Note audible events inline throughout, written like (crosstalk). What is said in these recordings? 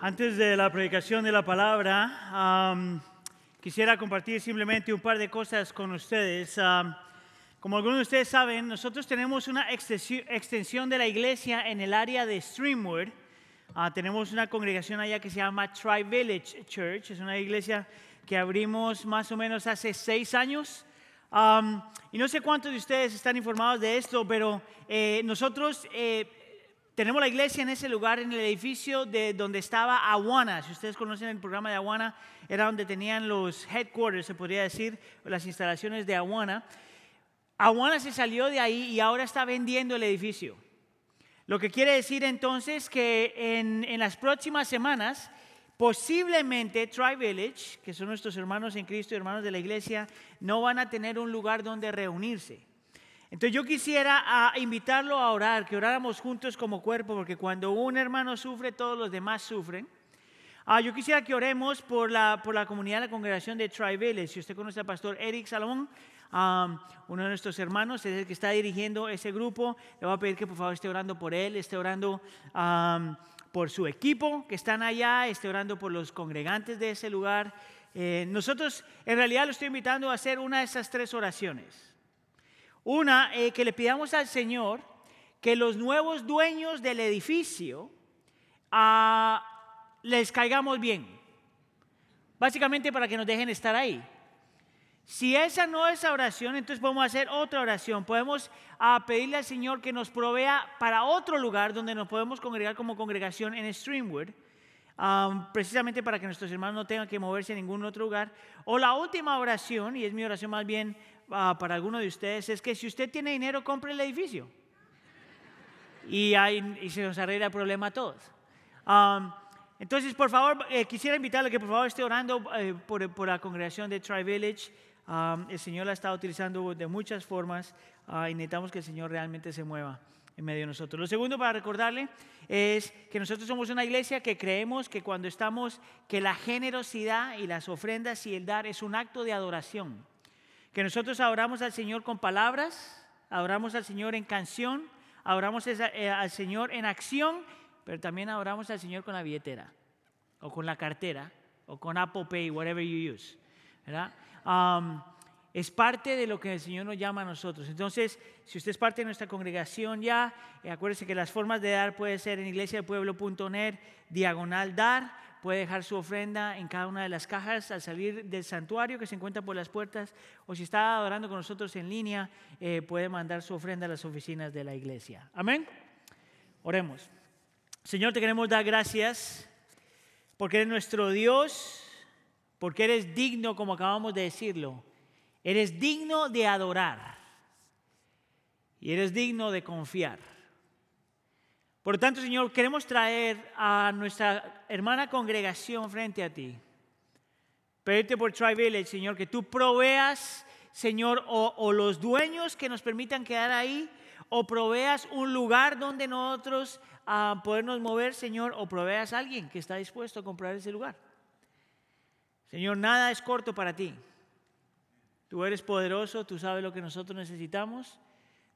Antes de la predicación de la palabra, am, quisiera compartir simplemente un par de cosas con ustedes. Am, como algunos de ustedes saben, nosotros tenemos una extensi- extensión de la iglesia en el área de Streamwood. Ah, tenemos una congregación allá que se llama Tri Village Church. Es una iglesia que abrimos más o menos hace seis años. Am, y no sé cuántos de ustedes están informados de esto, pero eh, nosotros eh, tenemos la iglesia en ese lugar, en el edificio de donde estaba Awana. Si ustedes conocen el programa de Awana, era donde tenían los headquarters, se podría decir, las instalaciones de Awana. Awana se salió de ahí y ahora está vendiendo el edificio. Lo que quiere decir entonces que en, en las próximas semanas, posiblemente Tri Village, que son nuestros hermanos en Cristo y hermanos de la iglesia, no van a tener un lugar donde reunirse. Entonces yo quisiera ah, invitarlo a orar, que oráramos juntos como cuerpo, porque cuando un hermano sufre, todos los demás sufren. Ah, yo quisiera que oremos por la, por la comunidad, la congregación de Tri. Si usted conoce al pastor Eric Salomón, uno de nuestros hermanos, es el que está dirigiendo ese grupo, le voy a pedir que por favor esté orando por él, esté orando por su equipo que están allá, esté orando por los congregantes de ese lugar. Eh, nosotros en realidad lo estoy invitando a hacer una de esas tres oraciones. Una, eh, que le pidamos al Señor que los nuevos dueños del edificio ah, les caigamos bien. Básicamente para que nos dejen estar ahí. Si esa no es la oración, entonces podemos hacer otra oración. Podemos ah, pedirle al Señor que nos provea para otro lugar donde nos podemos congregar como congregación en Streamwood, ah, precisamente para que nuestros hermanos no tengan que moverse a ningún otro lugar. O la última oración, y es mi oración más bien para alguno de ustedes, es que si usted tiene dinero, compre el edificio. Y, se nos arregla el problema a todos. Um, entonces, por favor, eh, quisiera invitarle que por favor esté orando eh, por, la congregación de Tri Village. Um, el Señor la está utilizando de muchas formas ah, y necesitamos que el Señor realmente se mueva en medio de nosotros. Lo segundo para recordarle es que nosotros somos una iglesia que creemos que cuando estamos, que la generosidad y las ofrendas y el dar es un acto de adoración. Que nosotros adoramos al Señor con palabras, adoramos al Señor en canción, adoramos eh, al Señor en acción, pero también adoramos al Señor con la billetera, o con la cartera, o con Apple Pay, whatever you use. ¿verdad? Um, es parte de lo que el Señor nos llama a nosotros. Entonces, si usted es parte de nuestra congregación ya, eh, acuérdese que las formas de dar puede ser en iglesiadelpueblo.net, diagonal dar, puede dejar su ofrenda en cada una de las cajas al salir del santuario que se encuentra por las puertas, o si está adorando con nosotros en línea, eh, puede mandar su ofrenda a las oficinas de la iglesia. Amén. Oremos. Señor, te queremos dar gracias porque eres nuestro Dios, porque eres digno, como acabamos de decirlo, eres digno de adorar y eres digno de confiar. Por lo tanto, Señor, queremos traer a nuestra hermana congregación frente a ti. Pedirte por Tri Village, Señor, que tú proveas, Señor, o, o los dueños que nos permitan quedar ahí, o proveas un lugar donde nosotros ah, podernos mover, Señor, o proveas a alguien que está dispuesto a comprar ese lugar. Señor, nada es corto para ti. Tú eres poderoso, tú sabes lo que nosotros necesitamos,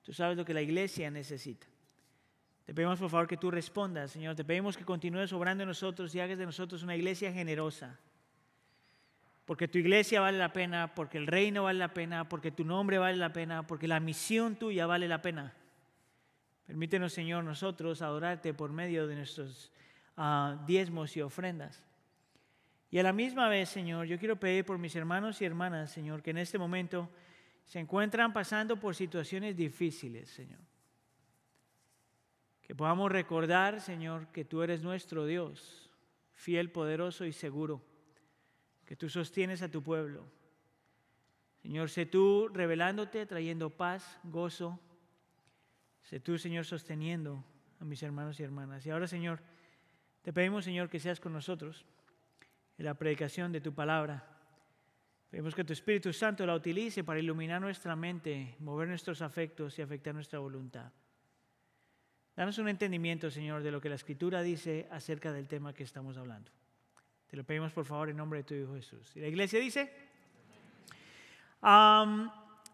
tú sabes lo que la iglesia necesita. Te pedimos por favor que tú respondas, Señor. Te pedimos que continúes obrando en nosotros y hagas de nosotros una iglesia generosa. Porque tu iglesia vale la pena, porque el reino vale la pena, porque tu nombre vale la pena, porque la misión tuya vale la pena. Permítenos, Señor, nosotros adorarte por medio de nuestros ah, diezmos y ofrendas. Y a la misma vez, Señor, yo quiero pedir por mis hermanos y hermanas, Señor, que en este momento se encuentran pasando por situaciones difíciles, Señor. Que podamos recordar, Señor, que tú eres nuestro Dios, fiel, poderoso y seguro, que tú sostienes a tu pueblo. Señor, sé tú revelándote, trayendo paz, gozo. Sé tú, Señor, sosteniendo a mis hermanos y hermanas. Y ahora, Señor, te pedimos, Señor, que seas con nosotros en la predicación de tu palabra. Pedimos que tu Espíritu Santo la utilice para iluminar nuestra mente, mover nuestros afectos y afectar nuestra voluntad. Danos un entendimiento, Señor, de lo que la Escritura dice acerca del tema que estamos hablando. Te lo pedimos, por favor, en nombre de tu Hijo Jesús. Y la iglesia dice,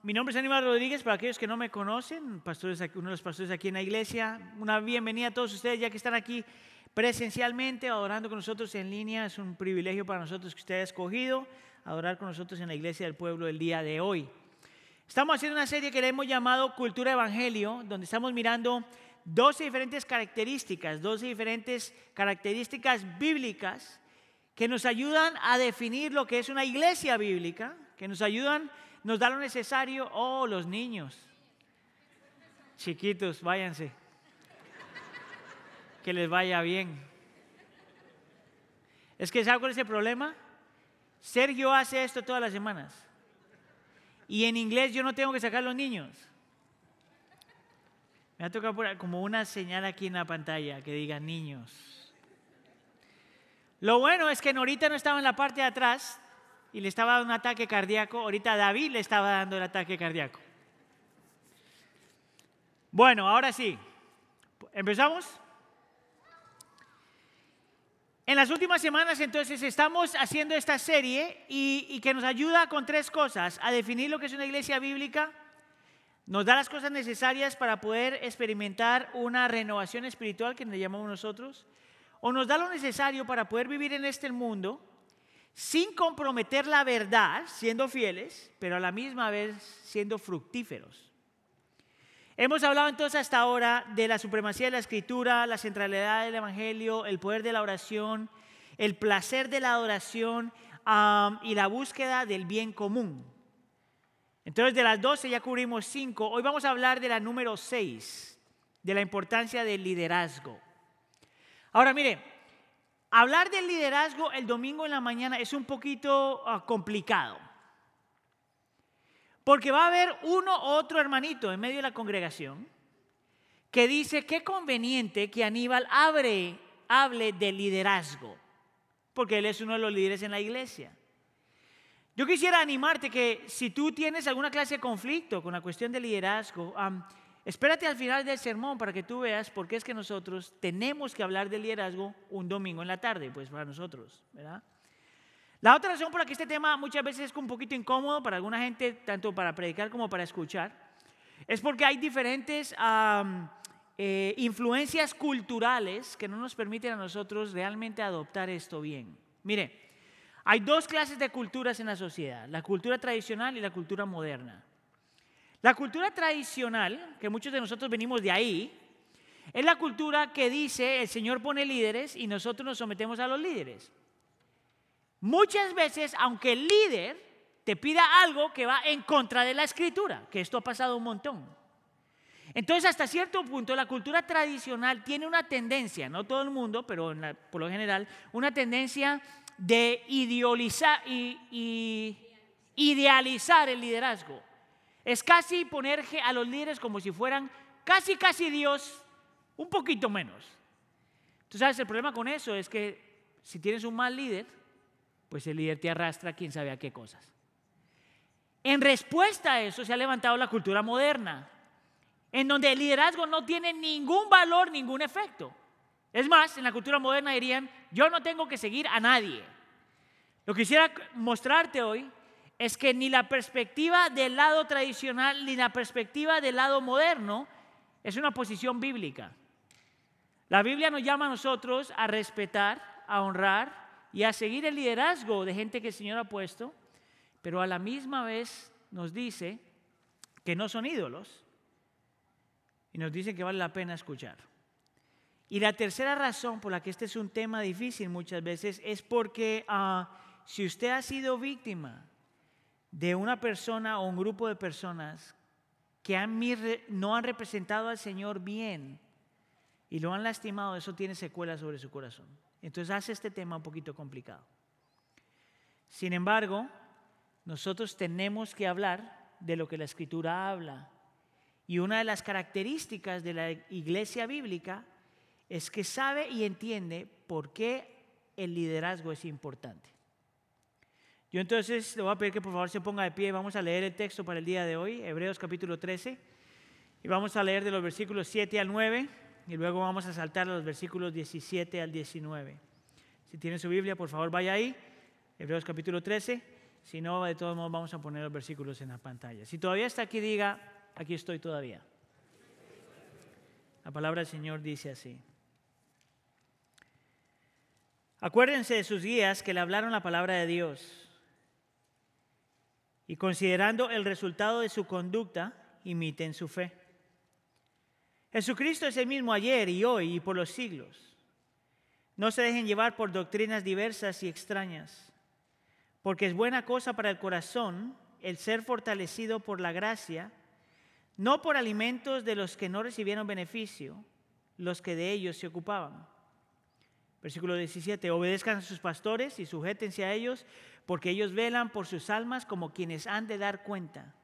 mi nombre es Aníbal Rodríguez, para aquellos que no me conocen, pastores, uno de los pastores aquí en la iglesia. Una bienvenida a todos ustedes ya que están aquí presencialmente, adorando con nosotros en línea. Es un privilegio para nosotros que usted haya escogido adorar con nosotros en la iglesia del pueblo el día de hoy. Estamos haciendo una serie que le hemos llamado Cultura Evangelio, donde estamos mirando 12 diferentes características, 12 diferentes características bíblicas que nos ayudan a definir lo que es una iglesia bíblica, que nos ayudan nos da lo necesario. Oh, los niños. Chiquitos, váyanse. Que les vaya bien. Es que, ¿sabe cuál es el problema? Sergio hace esto todas las semanas. Y en inglés yo no tengo que sacar los niños. Me ha tocado como una señal aquí en la pantalla que diga niños. Lo bueno es que Norita no estaba en la parte de atrás, y le estaba dando un ataque cardíaco. Ahorita David le estaba dando el ataque cardíaco. Bueno, ahora sí. ¿Empezamos? En las últimas semanas entonces estamos haciendo esta serie y, y, que nos ayuda con tres cosas. A definir lo que es una iglesia bíblica, nos da las cosas necesarias para poder experimentar una renovación espiritual que le llamamos nosotros, o nos da lo necesario para poder vivir en este mundo sin comprometer la verdad, siendo fieles, pero a la misma vez siendo fructíferos. Hemos hablado entonces hasta ahora de la supremacía de la escritura, la centralidad del Evangelio, el poder de la oración, el placer de la adoración y la búsqueda del bien común. Entonces de las 12 ya cubrimos 5. Hoy vamos a hablar de la número 6, de la importancia del liderazgo. Ahora mire, Hablar del liderazgo el domingo en la mañana es un poquito ah, complicado. Porque va a haber uno u otro hermanito en medio de la congregación que dice qué conveniente que Aníbal hable, hable de liderazgo, porque él es uno de los líderes en la iglesia. Yo quisiera animarte que si tú tienes alguna clase de conflicto con la cuestión de liderazgo, Espérate al final del sermón para que tú veas por qué es que nosotros tenemos que hablar de liderazgo un domingo en la tarde, pues para nosotros, ¿verdad? La otra razón por la que este tema muchas veces es un poquito incómodo para alguna gente, tanto para predicar como para escuchar, es porque hay diferentes eh, influencias culturales que no nos permiten a nosotros realmente adoptar esto bien. Mire, hay dos clases de culturas en la sociedad, la cultura tradicional y la cultura moderna. La cultura tradicional, que muchos de nosotros venimos de ahí, es la cultura que dice el Señor pone líderes y nosotros nos sometemos a los líderes. Muchas veces, aunque el líder te pida algo que va en contra de la escritura, que esto ha pasado un montón. Entonces, hasta cierto punto, la cultura tradicional tiene una tendencia, no todo el mundo, pero por lo general, una tendencia de idealizar, y, idealizar el liderazgo. Es casi poner a los líderes como si fueran casi, casi Dios, un poquito menos. Tú sabes, el problema con eso es que si tienes un mal líder, pues el líder te arrastra quién sabe a qué cosas. En respuesta a eso se ha levantado la cultura moderna, en donde el liderazgo no tiene ningún valor, ningún efecto. Es más, en la cultura moderna dirían, yo no tengo que seguir a nadie. Lo que quisiera mostrarte hoy es que ni la perspectiva del lado tradicional ni la perspectiva del lado moderno es una posición bíblica. La Biblia nos llama a nosotros a respetar, a honrar y a seguir el liderazgo de gente que el Señor ha puesto, pero a la misma vez nos dice que no son ídolos y nos dice que vale la pena escuchar. Y la tercera razón por la que este es un tema difícil muchas veces es porque ah, si usted ha sido víctima de una persona o un grupo de personas que no han representado al Señor bien y lo han lastimado, eso tiene secuelas sobre su corazón. Entonces hace este tema un poquito complicado. Sin embargo, nosotros tenemos que hablar de lo que la Escritura habla. Y una de las características de la iglesia bíblica es que sabe y entiende por qué el liderazgo es importante. Yo entonces le voy a pedir que por favor se ponga de pie y vamos a leer el texto para el día de hoy, Hebreos capítulo 13, y vamos a leer de los versículos 7 al 9 y luego vamos a saltar a los versículos 17 al 19. Si tiene su Biblia, por favor vaya ahí, Hebreos capítulo 13. Si no, de todos modos vamos a poner los versículos en la pantalla. Si todavía está aquí, diga, aquí estoy todavía. La palabra del Señor dice así. Acuérdense de sus guías que le hablaron la palabra de Dios. Y considerando el resultado de su conducta, imiten su fe. Jesucristo es el mismo ayer y hoy y por los siglos. No se dejen llevar por doctrinas diversas y extrañas porque es buena cosa para el corazón el ser fortalecido por la gracia, no por alimentos de los que no recibieron beneficio, los que de ellos se ocupaban. Versículo 17, obedezcan a sus pastores y sujétense a ellos, porque ellos velan por sus almas como quienes han de dar cuenta.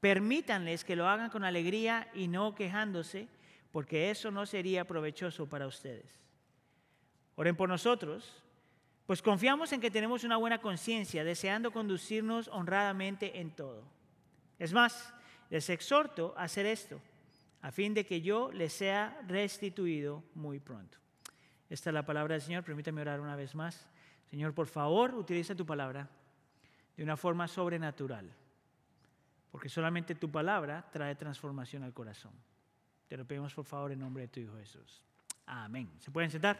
Permítanles que lo hagan con alegría y no quejándose, porque eso no sería provechoso para ustedes. Oren por nosotros pues confiamos en que tenemos una buena conciencia, deseando conducirnos honradamente en todo. Es más, les exhorto a hacer esto, a fin de que yo les sea restituido muy pronto. Esta es la palabra del Señor. Permítame orar una vez más. Señor, por favor, utiliza tu palabra de una forma sobrenatural, porque solamente tu palabra trae transformación al corazón. Te lo pedimos por favor en nombre de tu Hijo Jesús. Amén. ¿Se pueden sentar?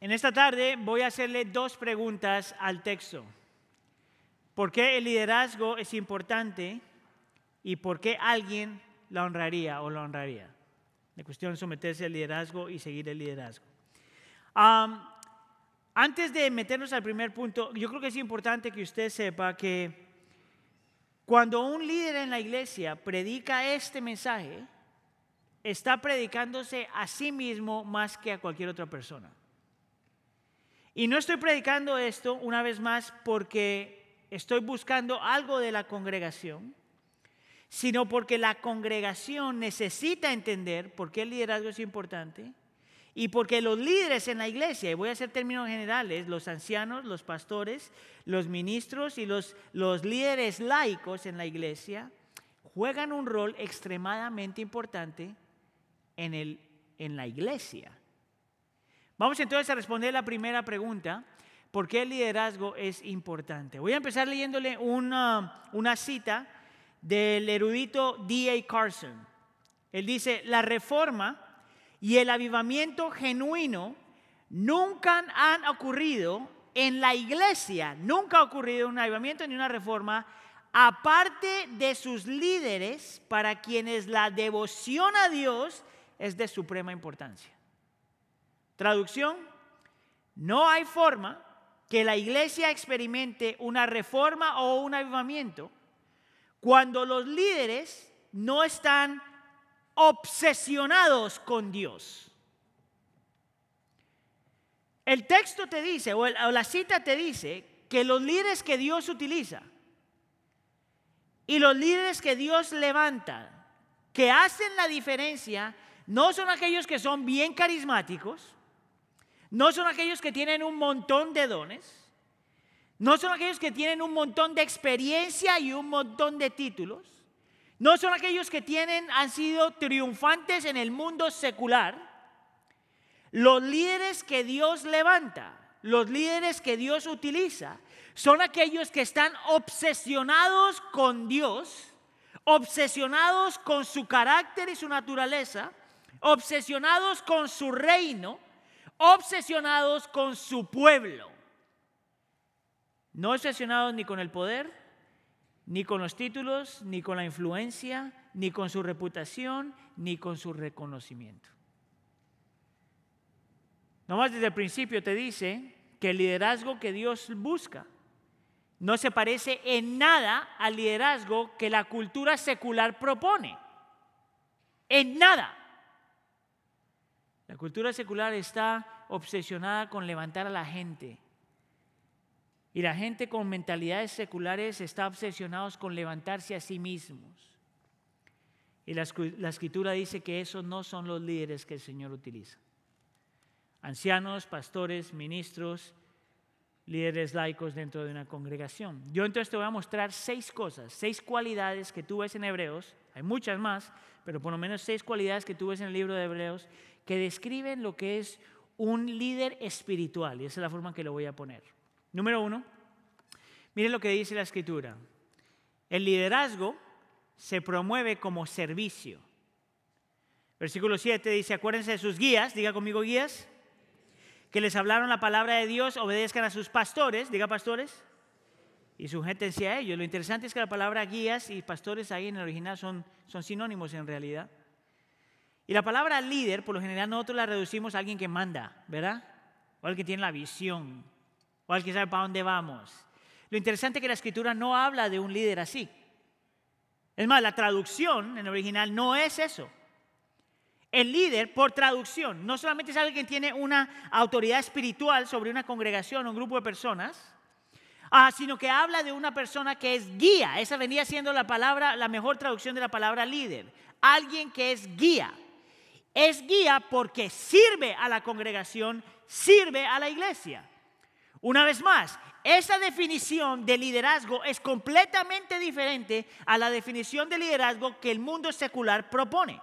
En esta tarde voy a hacerle dos preguntas al texto. ¿Por qué el liderazgo es importante y por qué alguien la honraría o la honraría? La cuestión es someterse al liderazgo y seguir el liderazgo. antes de meternos al primer punto, yo creo que es importante que usted sepa que cuando un líder en la iglesia predica este mensaje, está predicándose a sí mismo más que a cualquier otra persona. Y no estoy predicando esto una vez más porque estoy buscando algo de la congregación, sino porque la congregación necesita entender por qué el liderazgo es importante y porque los líderes en la iglesia, y voy a hacer términos generales, los ancianos, los pastores, los ministros y los, los líderes laicos en la iglesia, juegan un rol extremadamente importante en, el, en la iglesia. Vamos entonces a responder la primera pregunta. ¿Por qué el liderazgo es importante? Voy a empezar leyéndole una, una cita del erudito D.A. Carson. Él dice, la reforma y el avivamiento genuino nunca han ocurrido en la iglesia, nunca ha ocurrido un avivamiento ni una reforma, aparte de sus líderes para quienes la devoción a Dios es de suprema importancia. Traducción, no hay forma que la iglesia experimente una reforma o un avivamiento cuando los líderes no están obsesionados con Dios. El texto te dice, o la cita te dice, que los líderes que Dios utiliza y los líderes que Dios levanta, que hacen la diferencia, no son aquellos que son bien carismáticos, no son aquellos que tienen un montón de dones. No son aquellos que tienen un montón de experiencia y un montón de títulos. No son aquellos que tienen, han sido triunfantes en el mundo secular. Los líderes que Dios levanta, los líderes que Dios utiliza, son aquellos que están obsesionados con Dios, obsesionados con su carácter y su naturaleza, obsesionados con su reino obsesionados con su pueblo. No obsesionados ni con el poder, ni con los títulos, ni con la influencia, ni con su reputación, ni con su reconocimiento. Nomás desde el principio te dice que el liderazgo que Dios busca no se parece en nada al liderazgo que la cultura secular propone. En nada. La cultura secular está obsesionada con levantar a la gente. Y la gente con mentalidades seculares está obsesionados con levantarse a sí mismos. Y la, escritura dice que esos no son los líderes que el Señor utiliza. Ancianos, pastores, ministros, líderes laicos dentro de una congregación. Yo entonces te voy a mostrar seis cosas, seis cualidades que tú ves en Hebreos, hay muchas más, pero por lo menos seis cualidades que tú ves en el libro de Hebreos que describen lo que es un líder espiritual, y esa es la forma en que lo voy a poner. Número uno, miren lo que dice la escritura. El liderazgo se promueve como servicio. Versículo 7 dice, acuérdense de sus guías, diga conmigo guías, que les hablaron la palabra de Dios, obedezcan a sus pastores, diga pastores, y sujétense a ellos. Lo interesante es que la palabra guías y pastores ahí en el original son, son sinónimos en realidad. Y la palabra líder, por lo general, nosotros la reducimos a alguien que manda, ¿verdad? O alguien que tiene la visión, o alguien que sabe para dónde vamos. Lo interesante es que la escritura no habla de un líder así. Es más, la traducción en original no es eso. El líder, por traducción, no solamente es alguien que tiene una autoridad espiritual sobre una congregación o un grupo de personas, ah, sino que habla de una persona que es guía. Esa venía siendo la palabra, la mejor traducción de la palabra líder. Alguien que es guía. Es guía porque sirve a la congregación, sirve a la iglesia. Una vez más, esa definición de liderazgo es completamente diferente a la definición de liderazgo que el mundo secular propone.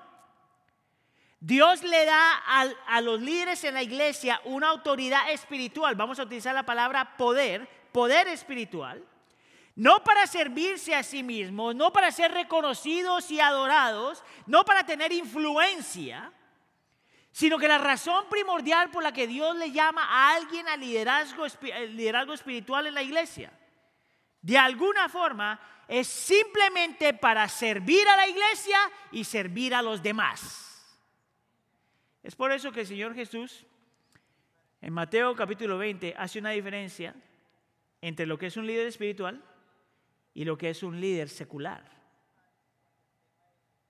Dios le da a, los líderes en la iglesia una autoridad espiritual. Vamos a utilizar la palabra poder, poder espiritual. No para servirse a sí mismos, no para ser reconocidos y adorados, no para tener influencia, sino que la razón primordial por la que Dios le llama a alguien a liderazgo, espiritual en la iglesia, de alguna forma, es simplemente para servir a la iglesia y servir a los demás. Es por eso que el Señor Jesús en Mateo capítulo 20 hace una diferencia entre lo que es un líder espiritual y lo que es un líder secular.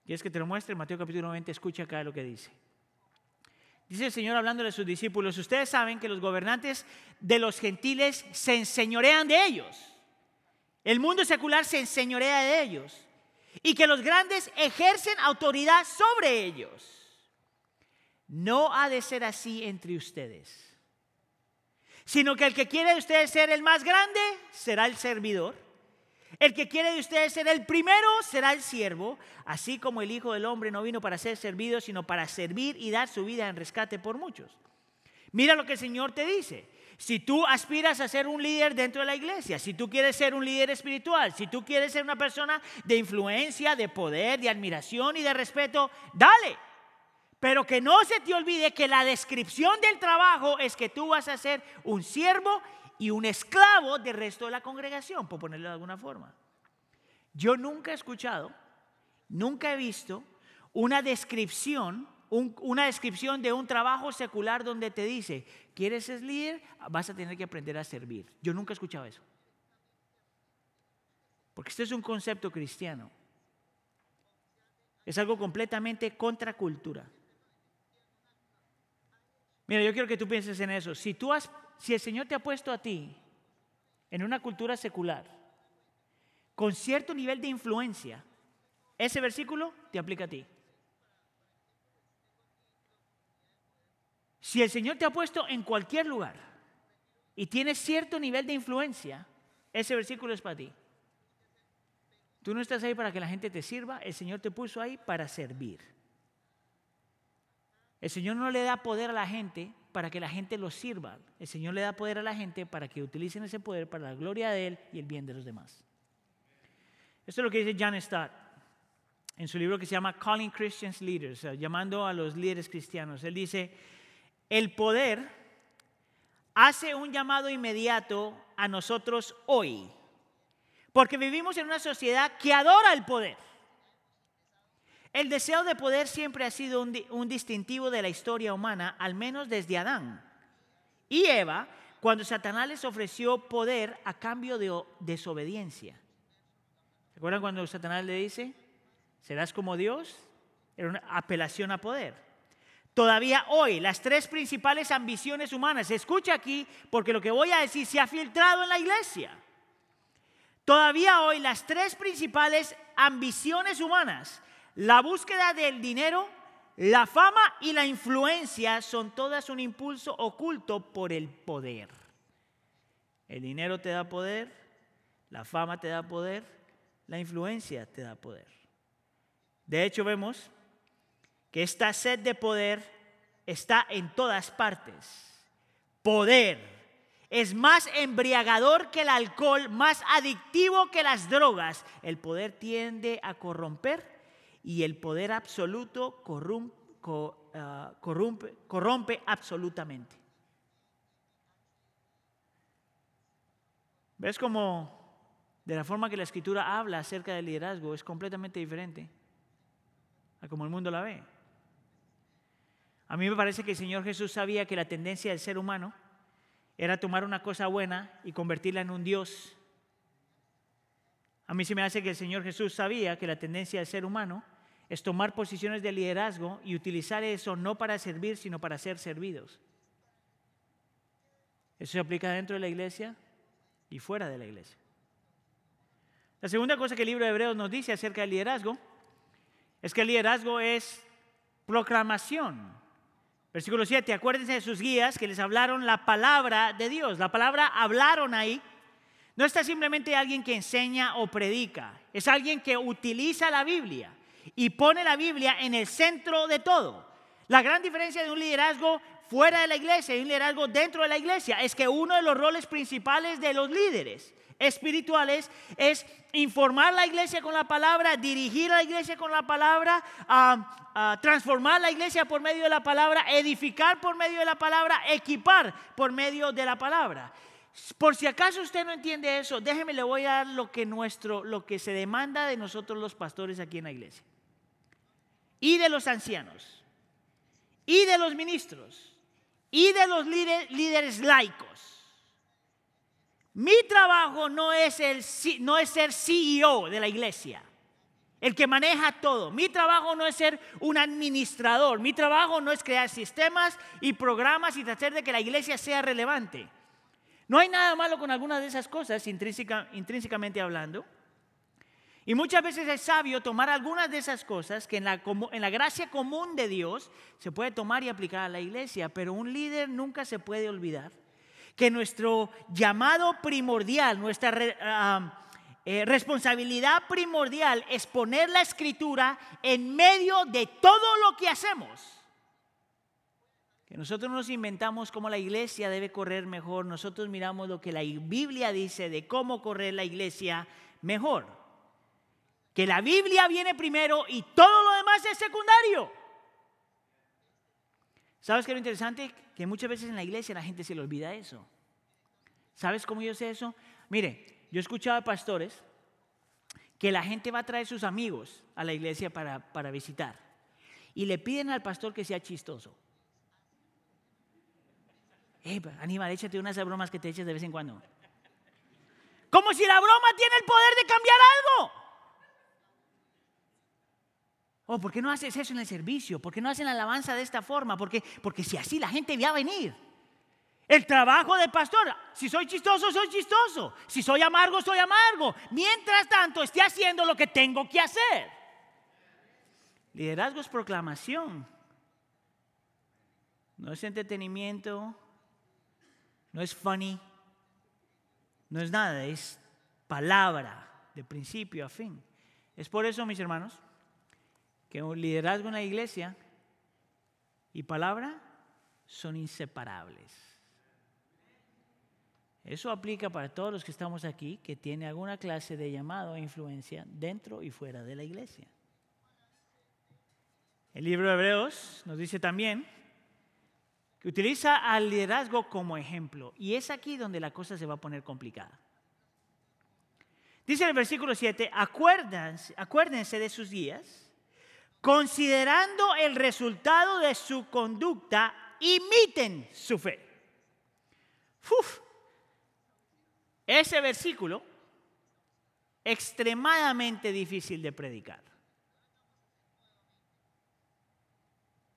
Y es que te lo muestre Mateo capítulo 20, escucha acá lo que dice. Dice el Señor hablando de sus discípulos, ustedes saben que los gobernantes de los gentiles se enseñorean de ellos. El mundo secular se enseñorea de ellos. Y que los grandes ejercen autoridad sobre ellos. No ha de ser así entre ustedes, sino que el que quiere de ustedes ser el más grande será el servidor. El que quiere de ustedes ser el primero será el siervo, así como el Hijo del Hombre no vino para ser servido, sino para servir y dar su vida en rescate por muchos. Mira lo que el Señor te dice. Si tú aspiras a ser un líder dentro de la iglesia, si tú quieres ser un líder espiritual, si tú quieres ser una persona de influencia, de poder, de admiración y de respeto, dale. Pero que no se te olvide que la descripción del trabajo es que tú vas a ser un siervo y un esclavo del resto de la congregación, por ponerlo de alguna forma. Yo nunca he escuchado, nunca he visto una descripción, una descripción de un trabajo secular donde te dice, ¿quieres ser líder? Vas a tener que aprender a servir. Yo nunca he escuchado eso. Porque este es un concepto cristiano. Es algo completamente contracultura. Mira, yo quiero que tú pienses en eso. Si, tú has, si el Señor te ha puesto a ti en una cultura secular, con cierto nivel de influencia, ese versículo te aplica a ti. Si el Señor te ha puesto en cualquier lugar y tienes cierto nivel de influencia, ese versículo es para ti. Tú no estás ahí para que la gente te sirva, el Señor te puso ahí para servir. El Señor no le da poder a la gente para que la gente lo sirva. El Señor le da poder a la gente para que utilicen ese poder para la gloria de Él y el bien de los demás. Esto es lo que dice John Stott en su libro que se llama Calling Christians Leaders, llamando a los líderes cristianos. Él dice, el poder hace un llamado inmediato a nosotros hoy, porque vivimos en una sociedad que adora el poder. El deseo de poder siempre ha sido un, distintivo de la historia humana, al menos desde Adán. Y Eva, cuando Satanás les ofreció poder a cambio de desobediencia. ¿Se acuerdan cuando Satanás le dice, serás como Dios? Era una apelación a poder. Todavía hoy, las tres principales ambiciones humanas, escucha aquí, porque lo que voy a decir se ha filtrado en la iglesia. Todavía hoy, las tres principales ambiciones humanas la búsqueda del dinero, la fama y la influencia son todas un impulso oculto por el poder. El dinero te da poder, la fama te da poder, la influencia te da poder. De hecho, vemos que esta sed de poder está en todas partes. Poder. Es más embriagador que el alcohol, más adictivo que las drogas. El poder tiende a corromper y el poder absoluto ah, corrompe, absolutamente. ¿Ves cómo de la forma que la escritura habla acerca del liderazgo es completamente diferente a como el mundo la ve? A mí me parece que el Señor Jesús sabía que la tendencia del ser humano era tomar una cosa buena y convertirla en un Dios. A mí se me hace que el Señor Jesús sabía que la tendencia del ser humano es tomar posiciones de liderazgo y utilizar eso no para servir, sino para ser servidos. Eso se aplica dentro de la iglesia y fuera de la iglesia. La segunda cosa que el libro de Hebreos nos dice acerca del liderazgo es que el liderazgo es proclamación. Versículo 7, acuérdense de sus guías que les hablaron la palabra de Dios. La palabra hablaron ahí. No está simplemente alguien que enseña o predica, es alguien que utiliza la Biblia y pone la Biblia en el centro de todo. La gran diferencia de un liderazgo fuera de la iglesia y un liderazgo dentro de la iglesia es que uno de los roles principales de los líderes espirituales es informar la iglesia con la palabra, dirigir a la iglesia con la palabra, transformar la iglesia por medio de la palabra, edificar por medio de la palabra, equipar por medio de la palabra. Por si acaso usted no entiende eso, déjeme le voy a dar lo que nuestro lo que se demanda de nosotros los pastores aquí en la iglesia. Y de los ancianos. Y de los ministros y de los líderes, laicos. Mi trabajo no es, el, no es ser CEO de la iglesia, el que maneja todo. Mi trabajo no es ser un administrador. Mi trabajo no es crear sistemas y programas y hacer de que la iglesia sea relevante. No hay nada malo con algunas de esas cosas, intrínsecamente hablando. Y muchas veces es sabio tomar algunas de esas cosas que en la, en la, gracia común de Dios se puede tomar y aplicar a la iglesia, pero un líder nunca se puede olvidar que nuestro llamado primordial, nuestra eh, responsabilidad primordial es poner la escritura en medio de todo lo que hacemos. Que nosotros nos inventamos cómo la iglesia debe correr mejor, nosotros miramos lo que la Biblia dice de cómo correr la iglesia mejor que la Biblia viene primero y todo lo demás es secundario. ¿Sabes qué es lo interesante? Que muchas veces en la iglesia la gente se le olvida eso. ¿Sabes cómo yo sé eso? Mire, yo he escuchado pastores que la gente va a traer sus amigos a la iglesia para, para visitar y le piden al pastor que sea chistoso. Eh, Aníbal, échate unas bromas que te eches de vez en cuando. Como si la broma tiene el poder de cambiar algo. Oh, ¿por qué no haces eso en el servicio? ¿Por qué no hacen la alabanza de esta forma? Porque, porque si así la gente va a venir. El trabajo del pastor, si soy chistoso, soy chistoso. Si soy amargo, soy amargo. Mientras tanto, esté haciendo lo que tengo que hacer. Liderazgo es proclamación. No es entretenimiento. No es funny. No es nada. Es palabra de principio a fin. Es por eso, mis hermanos, que un liderazgo en la iglesia y palabra son inseparables. Eso aplica para todos los que estamos aquí que tienen alguna clase de llamado o influencia dentro y fuera de la iglesia. El libro de Hebreos nos dice también que utiliza al liderazgo como ejemplo y es aquí donde la cosa se va a poner complicada. Dice en el versículo 7, acuérdense, acuérdense de sus días considerando el resultado de su conducta, imiten su fe. Ese versículo, extremadamente difícil de predicar.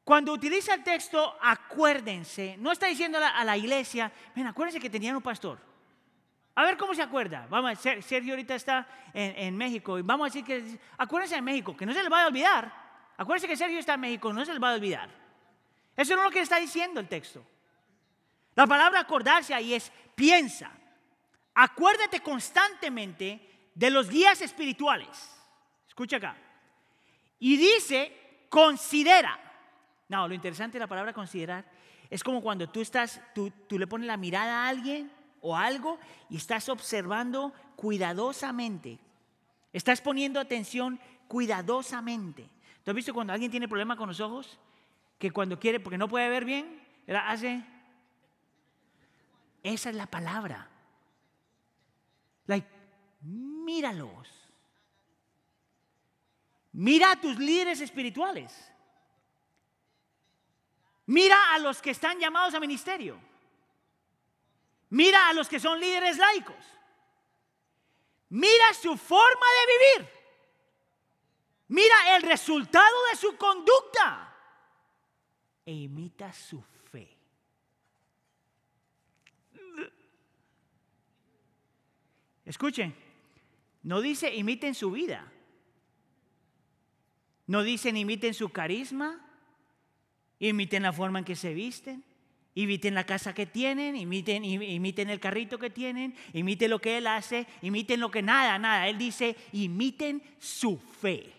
Cuando utiliza el texto, acuérdense, no está diciendo a la, iglesia, ven, acuérdense que tenían un pastor. A ver cómo se acuerda. Vamos, Sergio ahorita está en, México y vamos a decir que, acuérdense de México, que no se les va a olvidar. Acuérdense que Sergio está en México, no se le va a olvidar. Eso no es lo que está diciendo el texto. La palabra acordarse ahí es piensa. Acuérdate constantemente de los guías espirituales. Escucha acá. Y dice, considera. No, lo interesante de la palabra considerar es como cuando tú estás, tú, tú le pones la mirada a alguien o algo y estás observando cuidadosamente. Estás poniendo atención cuidadosamente. ¿Tú has visto cuando alguien tiene problema con los ojos? Que cuando quiere, porque no puede ver bien, hace... Esa es la palabra. Like, míralos. Mira a tus líderes espirituales. Mira a los que están llamados a ministerio. Mira a los que son líderes laicos. Mira su forma de vivir. Mira el resultado de su conducta. E imita su fe. Escuchen, no dice imiten su vida. No dicen imiten su carisma, imiten la forma en que se visten, imiten la casa que tienen, imiten, imiten el carrito que tienen, imiten lo que él hace, imiten lo que nada, nada. Él dice, imiten su fe.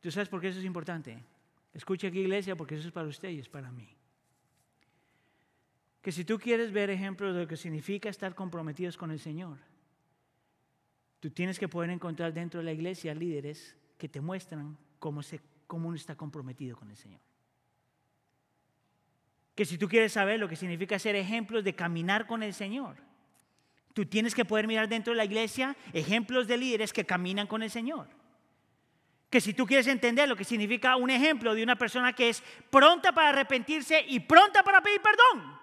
¿Tú sabes por qué eso es importante? Escucha aquí iglesia porque eso es para usted y es para mí. Que si tú quieres ver ejemplos de lo que significa estar comprometidos con el Señor, Tú tienes que poder encontrar dentro de la iglesia líderes que te muestran cómo, se, cómo uno está comprometido con el Señor. Que si tú quieres saber lo que significa ser ejemplos de caminar con el Señor, tú tienes que poder mirar dentro de la iglesia ejemplos de líderes que caminan con el Señor. Que si tú quieres entender lo que significa un ejemplo de una persona que es pronta para arrepentirse y pronta para pedir perdón,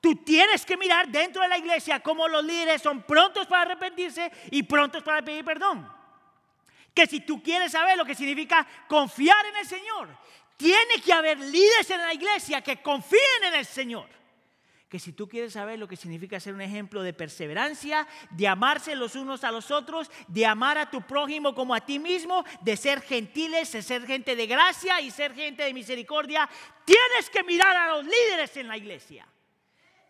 Tú tienes que mirar dentro de la iglesia cómo los líderes son prontos para arrepentirse y prontos para pedir perdón. Que si tú quieres saber lo que significa confiar en el Señor, tiene que haber líderes en la iglesia que confíen en el Señor. Que si tú quieres saber lo que significa ser un ejemplo de perseverancia, de amarse los unos a los otros, de amar a tu prójimo como a ti mismo, de ser gentiles, de ser gente de gracia y ser gente de misericordia, tienes que mirar a los líderes en la iglesia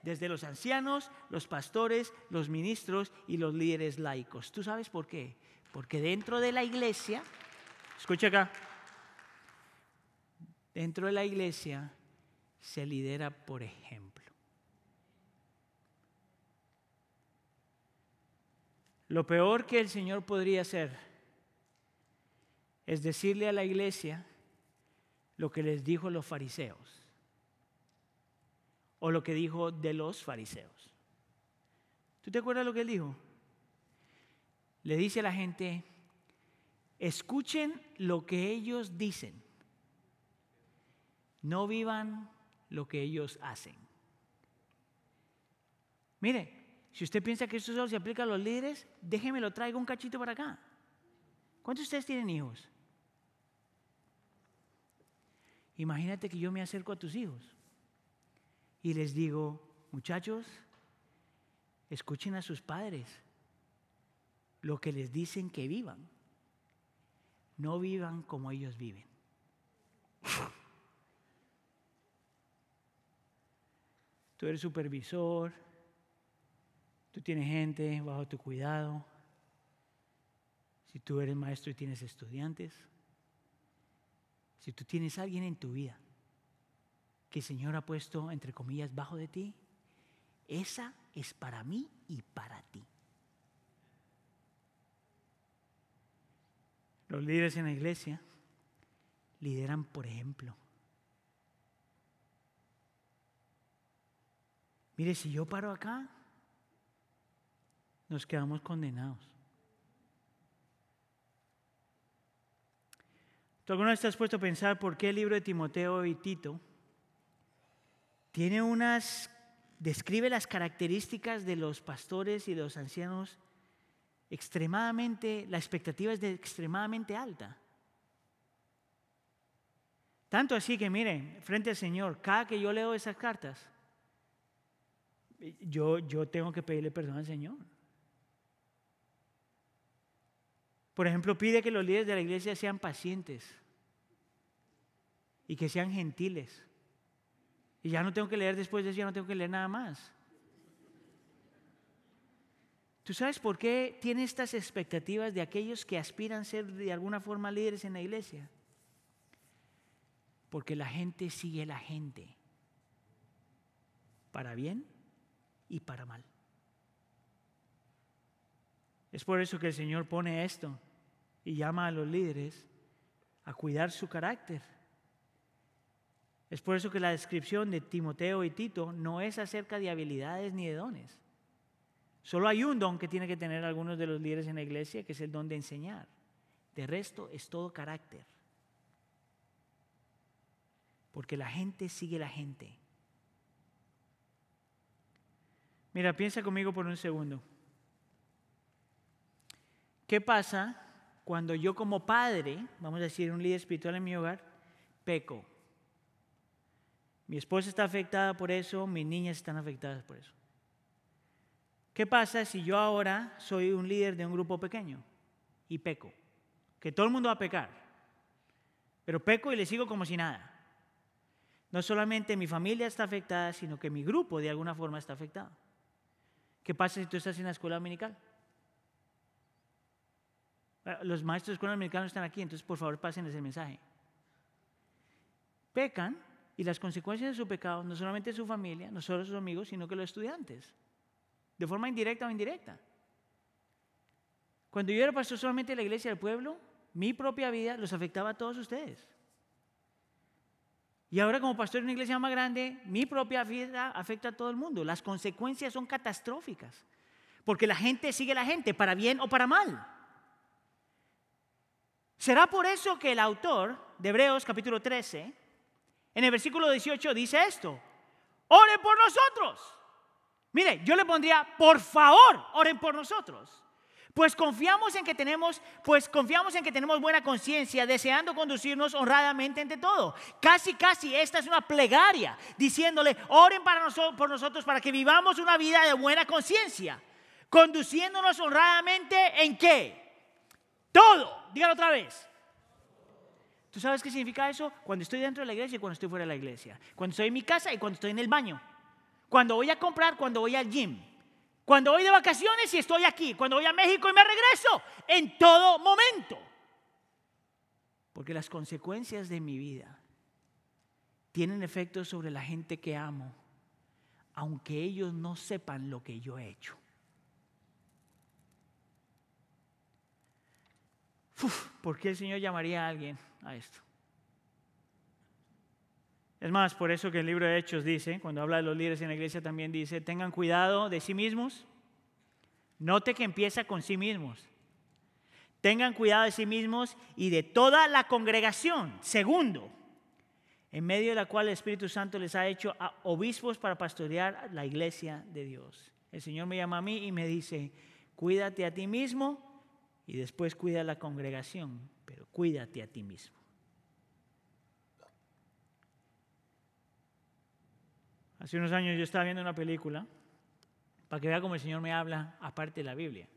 desde los ancianos, los pastores, los ministros y los líderes laicos. ¿Tú sabes por qué? Porque dentro de la iglesia, escucha acá, dentro de la iglesia se lidera por ejemplo. Lo peor que el Señor podría hacer es decirle a la iglesia lo que les dijo los fariseos o lo que dijo de los fariseos. ¿Tú te acuerdas lo que él dijo? Le dice a la gente, escuchen lo que ellos dicen, no vivan lo que ellos hacen. Mire, si usted piensa que esto solo se aplica a los líderes, déjeme lo traigo un cachito para acá. ¿Cuántos de ustedes tienen hijos? Imagínate que yo me acerco a tus hijos y les digo, muchachos, escuchen a sus padres lo que les dicen que vivan. No vivan como ellos viven. Tú eres supervisor, tú tienes gente bajo tu cuidado. Si tú eres maestro y tienes estudiantes, si tú tienes alguien en tu vida que el Señor ha puesto, entre comillas, bajo de ti, esa es para mí y para ti. Los líderes en la iglesia lideran por ejemplo. Mire, si yo paro acá, nos quedamos condenados. ¿Tú alguna vez te puesto a pensar por qué el libro de Timoteo y Tito tiene unas, describe las características de los pastores y de los ancianos extremadamente, la expectativa es de extremadamente alta. Tanto así que miren, frente al Señor, cada que yo leo esas cartas, yo, yo tengo que pedirle perdón al Señor. Por ejemplo, pide que los líderes de la iglesia sean pacientes y que sean gentiles y ya no tengo que leer después de eso, ya no tengo que leer nada más. ¿Tú sabes por qué tiene estas expectativas de aquellos que aspiran a ser de alguna forma líderes en la iglesia? Porque la gente sigue la gente, para bien y para mal. Es por eso que el Señor pone esto y llama a los líderes a cuidar su carácter. Es por eso que la descripción de Timoteo y Tito no es acerca de habilidades ni de dones. Solo hay un don que tiene que tener algunos de los líderes en la iglesia, que es el don de enseñar. De resto es todo carácter. Porque la gente sigue la gente. Mira, piensa conmigo por un segundo. ¿Qué pasa cuando yo como padre, vamos a decir un líder espiritual en mi hogar, peco? Mi esposa está afectada por eso, mis niñas están afectadas por eso. ¿Qué pasa si yo ahora soy un líder de un grupo pequeño y peco? Que todo el mundo va a pecar, pero peco y le sigo como si nada. No solamente mi familia está afectada, sino que mi grupo de alguna forma está afectado. ¿Qué pasa si tú estás en la escuela dominical? Ah, los maestros de escuela dominical no están aquí, entonces por favor pásenles el mensaje. Pecan y las consecuencias de su pecado no solamente su familia, no solo sus amigos, sino que los estudiantes, de forma indirecta o indirecta. Cuando yo era pastor solamente de la iglesia del pueblo, mi propia vida los afectaba a todos ustedes. Y ahora como pastor de una iglesia más grande, mi propia vida afecta a todo el mundo. Las consecuencias son catastróficas, porque la gente sigue a la gente, para bien o para mal. ¿Será por eso que el autor de Hebreos capítulo 13 en el versículo 18 dice esto, oren por nosotros. Mire, yo le pondría, por favor, oren por nosotros. Pues confiamos en que tenemos, pues confiamos en que tenemos buena conciencia, deseando conducirnos honradamente ante todo. Casi, casi esta es una plegaria, diciéndole, oren para nosotros, por nosotros para que vivamos una vida de buena conciencia, conduciéndonos honradamente en qué? Todo. Dígalo otra vez. ¿Tú sabes qué significa eso? Cuando estoy dentro de la iglesia y cuando estoy fuera de la iglesia. Cuando estoy en mi casa y cuando estoy en el baño. Cuando voy a comprar, cuando voy al gym. Cuando voy de vacaciones y estoy aquí. Cuando voy a México y me regreso. En todo momento. Porque las consecuencias de mi vida tienen efectos sobre la gente que amo. Aunque ellos no sepan lo que yo he hecho. ¿Por qué el Señor llamaría a alguien a esto? Es más, por eso que el libro de Hechos dice, cuando habla de los líderes en la iglesia también dice, tengan cuidado de sí mismos. Note que empieza con sí mismos. Tengan cuidado de sí mismos y de toda la congregación. Segundo, en medio de la cual el Espíritu Santo les ha hecho obispos para pastorear la iglesia de Dios. El Señor me llama a mí y me dice, cuídate a ti mismo y después cuida a la congregación, pero cuídate a ti mismo. Hace unos años yo estaba viendo una película para que vea cómo el Señor me habla aparte de la Biblia.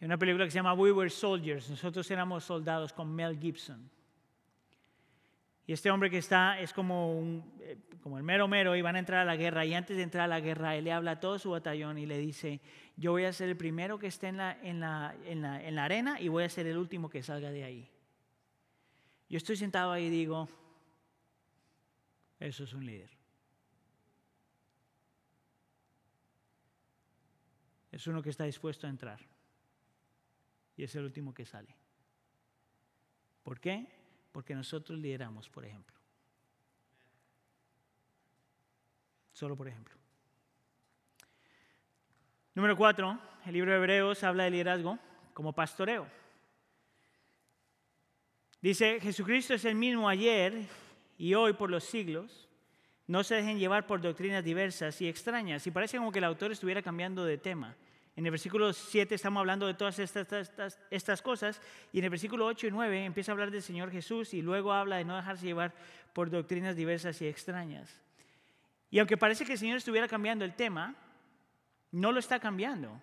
Una película que se llama We Were Soldiers, nosotros éramos soldados con Mel Gibson. Y este hombre que está es como, un, eh, como el mero mero y van a entrar a la guerra. Y antes de entrar a la guerra, él le habla a todo su batallón y le dice, yo voy a ser el primero que esté en la, en la, en la, en la arena y voy a ser el último que salga de ahí. Yo estoy sentado ahí y digo, eso es un líder. Es uno que está dispuesto a entrar. Y es el último que sale. ¿Por qué? Porque nosotros lideramos, por ejemplo. Solo por ejemplo. Número cuatro, el libro de Hebreos habla de liderazgo como pastoreo. Dice, Jesucristo es el mismo ayer y hoy por los siglos. No se dejen llevar por doctrinas diversas y extrañas. Y parece como que el autor estuviera cambiando de tema. En el versículo 7 estamos hablando de todas estas, estas, cosas y en el versículo 8 y 9 empieza a hablar del Señor Jesús y luego habla de no dejarse llevar por doctrinas diversas y extrañas. Y aunque parece que el Señor estuviera cambiando el tema, no lo está cambiando.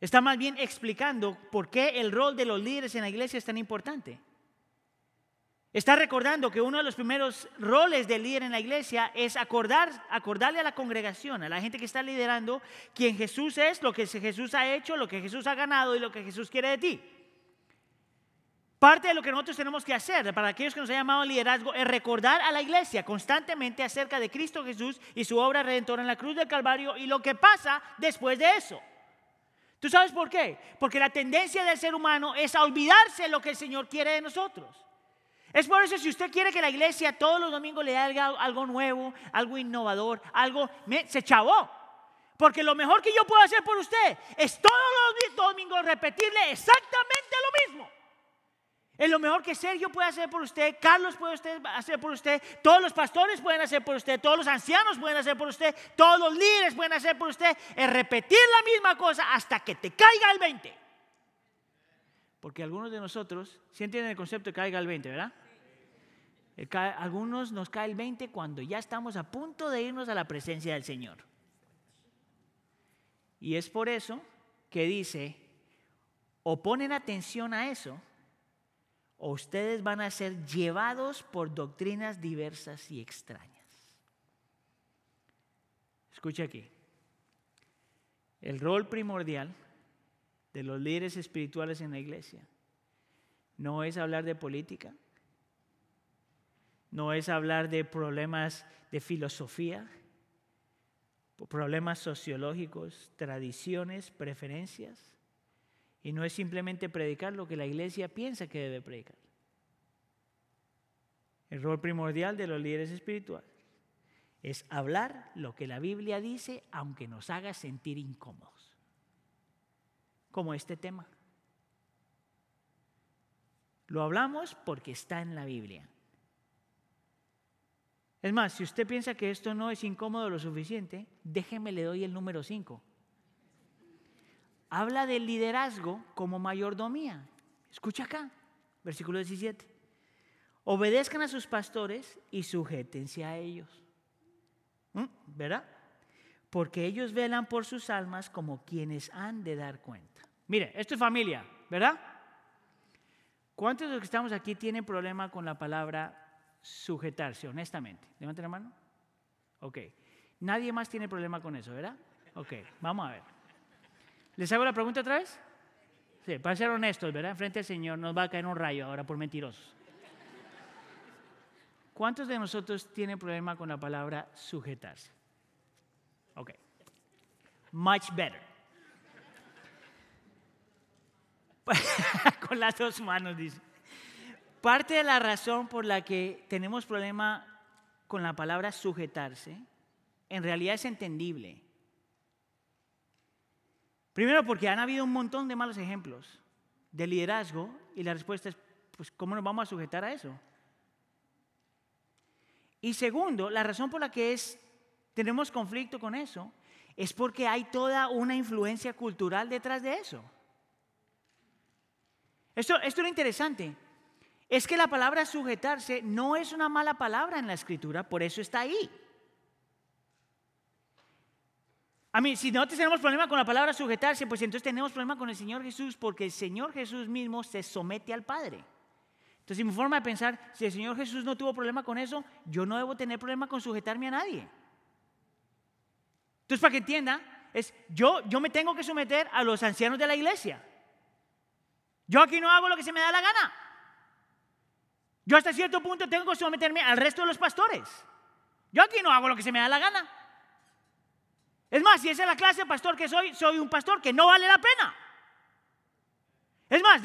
Está más bien explicando por qué el rol de los líderes en la iglesia es tan importante. Está recordando que uno de los primeros roles del líder en la iglesia es acordar, acordarle a la congregación, a la gente que está liderando, quién Jesús es, lo que Jesús ha hecho, lo que Jesús ha ganado y lo que Jesús quiere de ti. Parte de lo que nosotros tenemos que hacer para aquellos que nos han llamado liderazgo es recordar a la iglesia constantemente acerca de Cristo Jesús y su obra redentora en la cruz del Calvario y lo que pasa después de eso. ¿Tú sabes por qué? Porque la tendencia del ser humano es a olvidarse lo que el Señor quiere de nosotros. Es por eso si usted quiere que la iglesia todos los domingos le haga algo nuevo, algo innovador, algo, se chavó. Porque lo mejor que yo puedo hacer por usted es todos los domingos repetirle exactamente lo mismo. Es lo mejor que Sergio puede hacer por usted, Carlos puede hacer por usted, todos los pastores pueden hacer por usted, todos los ancianos pueden hacer por usted, todos los líderes pueden hacer por usted. Es repetir la misma cosa hasta que te caiga el 20. Porque algunos de nosotros, si entienden el concepto de caiga el 20, ¿verdad? Algunos nos cae el 20 cuando ya estamos a punto de irnos a la presencia del Señor. Y es por eso que dice, o ponen atención a eso, o ustedes van a ser llevados por doctrinas diversas y extrañas. Escucha aquí. El rol primordial de los líderes espirituales en la iglesia no es hablar de política, no es hablar de problemas de filosofía, problemas sociológicos, tradiciones, preferencias. Y no es simplemente predicar lo que la iglesia piensa que debe predicar. El rol primordial de los líderes espirituales es hablar lo que la Biblia dice aunque nos haga sentir incómodos. Como este tema. Lo hablamos porque está en la Biblia. Es más, si usted piensa que esto no es incómodo lo suficiente, déjeme le doy el número 5. Habla del liderazgo como mayordomía. Escucha acá, versículo 17. Obedezcan a sus pastores y sujétense a ellos. ¿Mm? ¿Verdad? Porque ellos velan por sus almas como quienes han de dar cuenta. Mire, esto es familia, ¿verdad? ¿Cuántos de los que estamos aquí tienen problema con la palabra sujetarse, honestamente. Levanten la mano. Ok. Nadie más tiene problema con eso, ¿verdad? Ok, vamos a ver. ¿Les hago la pregunta otra vez? Sí, para ser honestos, ¿verdad? Frente al Señor nos va a caer un rayo ahora por mentirosos. ¿Cuántos de nosotros tienen problema con la palabra sujetarse? Ok. Much better. (laughs) con las dos manos, dice. Parte de la razón por la que tenemos problema con la palabra sujetarse, en realidad es entendible. Primero porque han habido un montón de malos ejemplos de liderazgo y la respuesta es, pues, ¿cómo nos vamos a sujetar a eso? Y segundo, la razón por la que es, tenemos conflicto con eso es porque hay toda una influencia cultural detrás de eso. Esto, esto es lo interesante es que la palabra sujetarse no es una mala palabra en la escritura, por eso está ahí. A mí, si nosotros tenemos problema con la palabra sujetarse, pues entonces tenemos problema con el Señor Jesús, porque el Señor Jesús mismo se somete al Padre. Entonces, mi forma de pensar, si el Señor Jesús no tuvo problema con eso, yo no debo tener problema con sujetarme a nadie. Entonces, para que entienda, es yo, yo me tengo que someter a los ancianos de la iglesia. Yo aquí no hago lo que se me da la gana. Yo hasta cierto punto tengo que someterme al resto de los pastores. Yo aquí no hago lo que se me da la gana. Es más, si esa es la clase de pastor que soy, soy un pastor que no vale la pena. Es más,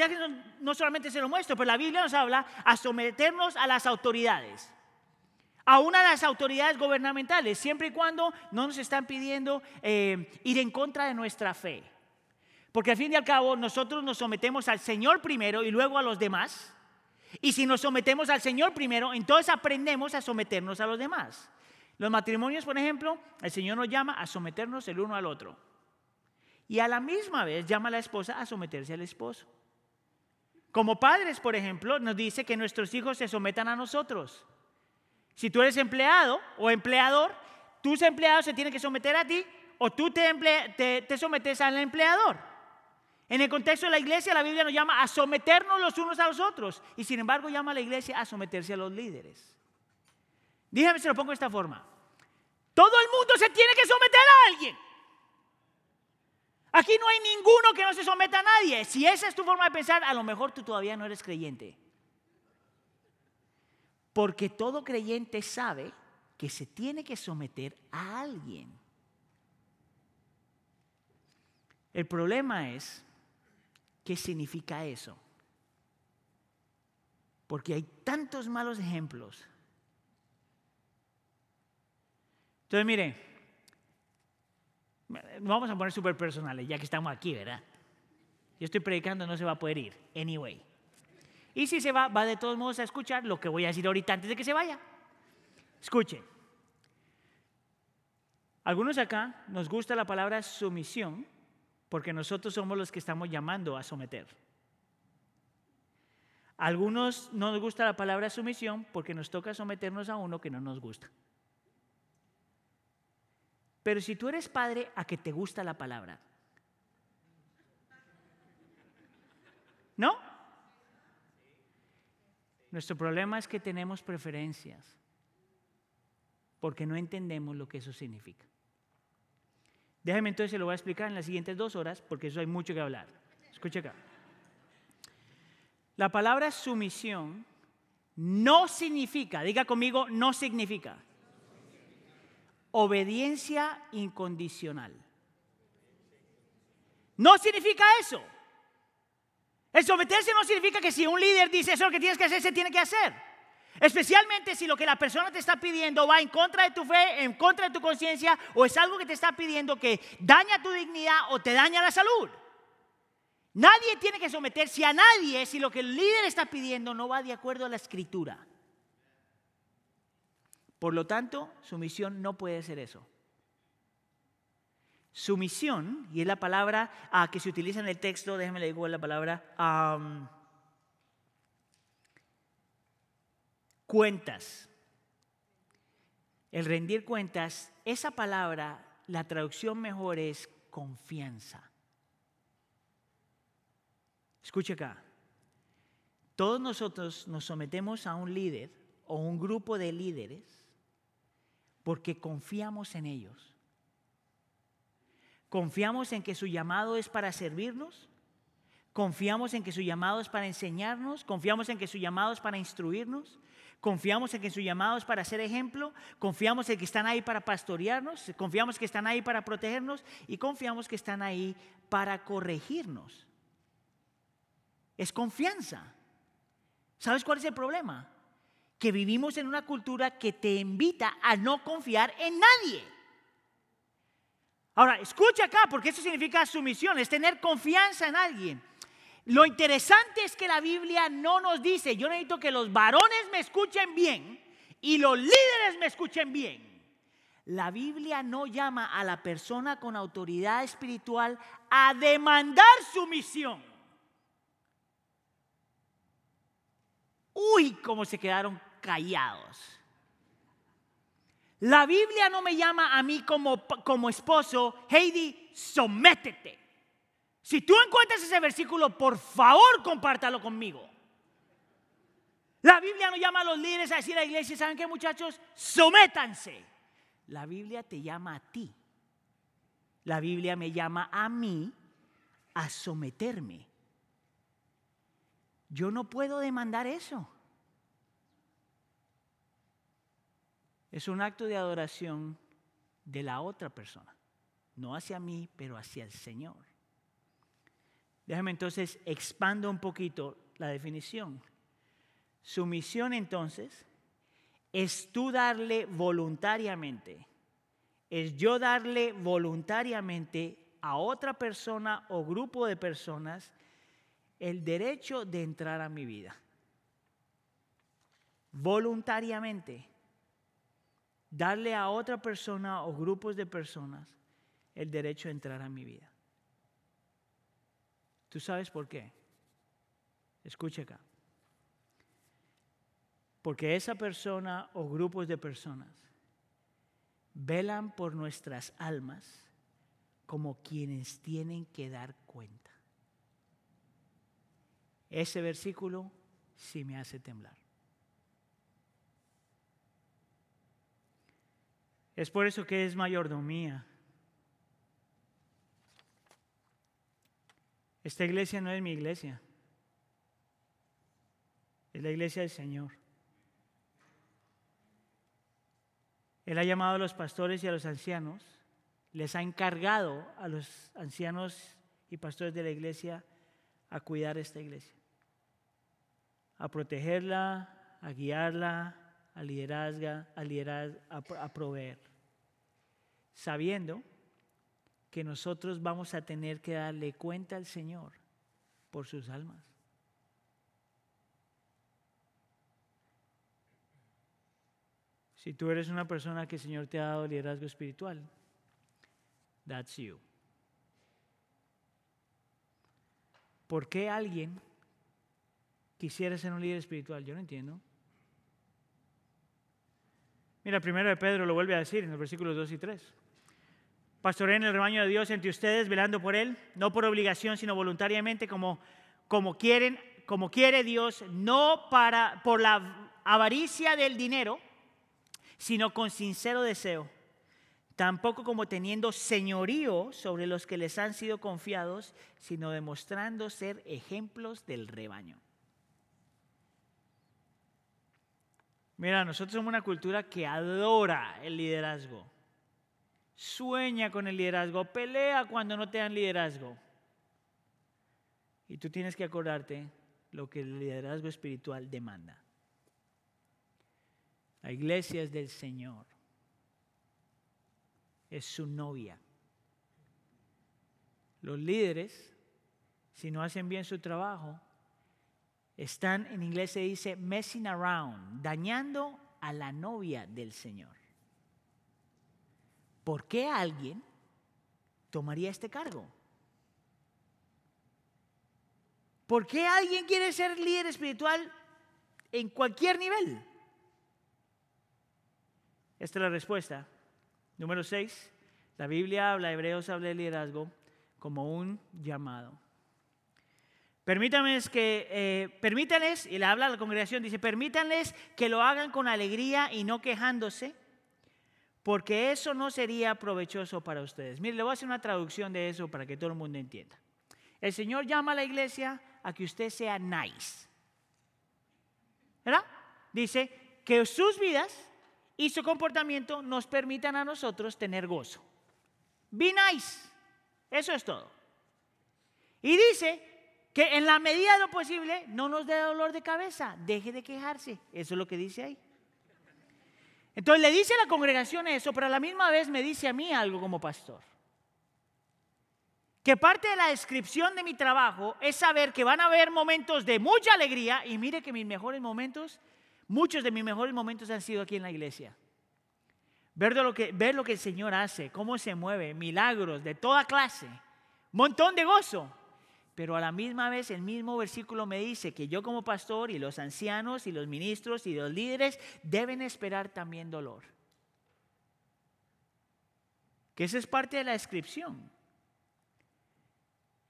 no solamente se lo muestro, pero la Biblia nos habla a someternos a las autoridades. A una de las autoridades gubernamentales, siempre y cuando no nos están pidiendo eh, ir en contra de nuestra fe. Porque al fin y al cabo nosotros nos sometemos al Señor primero y luego a los demás. Y si nos sometemos al Señor primero, entonces aprendemos a someternos a los demás. Los matrimonios, por ejemplo, el Señor nos llama a someternos el uno al otro. Y a la misma vez llama a la esposa a someterse al esposo. Como padres, por ejemplo, nos dice que nuestros hijos se sometan a nosotros. Si tú eres empleado o empleador, tus empleados se tienen que someter a ti o tú te, te sometes al empleador. En el contexto de la iglesia, la Biblia nos llama a someternos los unos a los otros. Y sin embargo, llama a la iglesia a someterse a los líderes. Dígame si lo pongo de esta forma. Todo el mundo se tiene que someter a alguien. Aquí no hay ninguno que no se someta a nadie. Si esa es tu forma de pensar, a lo mejor tú todavía no eres creyente. Porque todo creyente sabe que se tiene que someter a alguien. El problema es, ¿qué significa eso? Porque hay tantos malos ejemplos. Entonces, mire, vamos a poner súper personales, ya que estamos aquí, ¿verdad? Yo estoy predicando, no se va a poder ir, anyway. Y si se va, va de todos modos a escuchar lo que voy a decir ahorita antes de que se vaya. Escuche. Algunos acá nos gusta la palabra sumisión porque nosotros somos los que estamos llamando a someter. Algunos no nos gusta la palabra sumisión porque nos toca someternos a uno que no nos gusta. Pero si tú eres padre a que te gusta la palabra, ¿no? Nuestro problema es que tenemos preferencias porque no entendemos lo que eso significa. Déjame entonces, se lo voy a explicar en las siguientes dos horas, porque eso hay mucho que hablar. Escucha acá. La palabra sumisión no significa, diga conmigo, no significa obediencia incondicional. No significa eso. El someterse no significa que si un líder dice eso lo que tienes que hacer, se tiene que hacer. Especialmente si lo que la persona te está pidiendo va en contra de tu fe, en contra de tu conciencia, o es algo que te está pidiendo que daña tu dignidad o te daña la salud. Nadie tiene que someterse a nadie si lo que el líder está pidiendo no va de acuerdo a la escritura. Por lo tanto, su misión no puede ser eso. Su misión, y es la palabra ah, que se utiliza en el texto, déjenme le digo la palabra, cuentas. El rendir cuentas, esa palabra, la traducción mejor es confianza. Escuche acá. Todos nosotros nos sometemos a un líder o un grupo de líderes porque confiamos en ellos. Confiamos en que su llamado es para servirnos, confiamos en que su llamado es para enseñarnos, confiamos en que su llamado es para instruirnos, Confiamos en que su llamado es para ser ejemplo, confiamos en que están ahí para pastorearnos, confiamos que están ahí para protegernos y confiamos que están ahí para corregirnos. Es confianza. ¿Sabes cuál es el problema? Que vivimos en una cultura que te invita a no confiar en nadie. Ahora, escucha acá, porque eso significa sumisión, es tener confianza en alguien. Lo interesante es que la Biblia no nos dice, yo necesito que los varones me escuchen bien y los líderes me escuchen bien. La Biblia no llama a la persona con autoridad espiritual a demandar sumisión. Uy, cómo se quedaron callados. La Biblia no me llama a mí como, como esposo, Heidi, sométete. Si tú encuentras ese versículo, por favor, compártalo conmigo. La Biblia no llama a los líderes a decir a la iglesia, ¿saben qué muchachos? Sométanse. La Biblia te llama a ti. La Biblia me llama a mí a someterme. Yo no puedo demandar eso. Es un acto de adoración de la otra persona. No hacia mí, pero hacia el Señor. Déjame entonces expando un poquito la definición. Su misión entonces es tú darle voluntariamente, es yo darle voluntariamente a otra persona o grupo de personas el derecho de entrar a mi vida. Voluntariamente. Darle a otra persona o grupos de personas el derecho de entrar a mi vida. ¿Tú sabes por qué? Escucha acá. Porque esa persona o grupos de personas velan por nuestras almas como quienes tienen que dar cuenta. Ese versículo sí me hace temblar. Es por eso que es mayordomía. Esta iglesia no es mi iglesia. Es la iglesia del Señor. Él ha llamado a los pastores y a los ancianos, les ha encargado a los ancianos y pastores de la iglesia a cuidar esta iglesia, a protegerla, a guiarla, a liderazga, a liderar, a, a proveer, sabiendo que nosotros vamos a tener que darle cuenta al Señor por sus almas. Si tú eres una persona que el Señor te ha dado liderazgo espiritual, that's you. ¿Por qué alguien quisiera ser un líder espiritual? Yo no entiendo. Mira, primero de Pedro lo vuelve a decir en los versículos 2 y 3. Pastoreen el rebaño de Dios entre ustedes, velando por él, no por obligación, sino voluntariamente, como, como quieren, como quiere Dios, no para, por la avaricia del dinero, sino con sincero deseo, tampoco como teniendo señorío sobre los que les han sido confiados, sino demostrando ser ejemplos del rebaño. Mira, nosotros somos una cultura que adora el liderazgo, sueña con el liderazgo, pelea cuando no te dan liderazgo. Y tú tienes que acordarte lo que el liderazgo espiritual demanda. La iglesia es del Señor. Es su novia. Los líderes, si no hacen bien su trabajo, están, en inglés se dice, messing around, dañando a la novia del Señor. ¿Por qué alguien tomaría este cargo? ¿Por qué alguien quiere ser líder espiritual en cualquier nivel? Esta es la respuesta. Número 6. La Biblia habla, Hebreos habla de liderazgo como un llamado. Permítanles que, eh, permítanles, y le habla a la congregación, dice, permítanles que lo hagan con alegría y no quejándose, porque eso no sería provechoso para ustedes. Mire, le voy a hacer una traducción de eso para que todo el mundo entienda. El Señor llama a la iglesia a que usted sea nice. ¿Verdad? Dice que sus vidas y su comportamiento nos permitan a nosotros tener gozo. Be nice. Eso es todo. Y dice que en la medida de lo posible no nos dé dolor de cabeza, deje de quejarse. Eso es lo que dice ahí. Entonces le dice a la congregación eso, pero a la misma vez me dice a mí algo como pastor. Que parte de la descripción de mi trabajo es saber que van a haber momentos de mucha alegría y mire que mis mejores momentos Muchos de mis mejores momentos han sido aquí en la iglesia. Ver lo que, ver lo que el Señor hace, cómo se mueve, milagros de toda clase, montón de gozo. Pero a la misma vez el mismo versículo me dice que yo como pastor y los ancianos y los ministros y los líderes deben esperar también dolor. Que esa es parte de la descripción.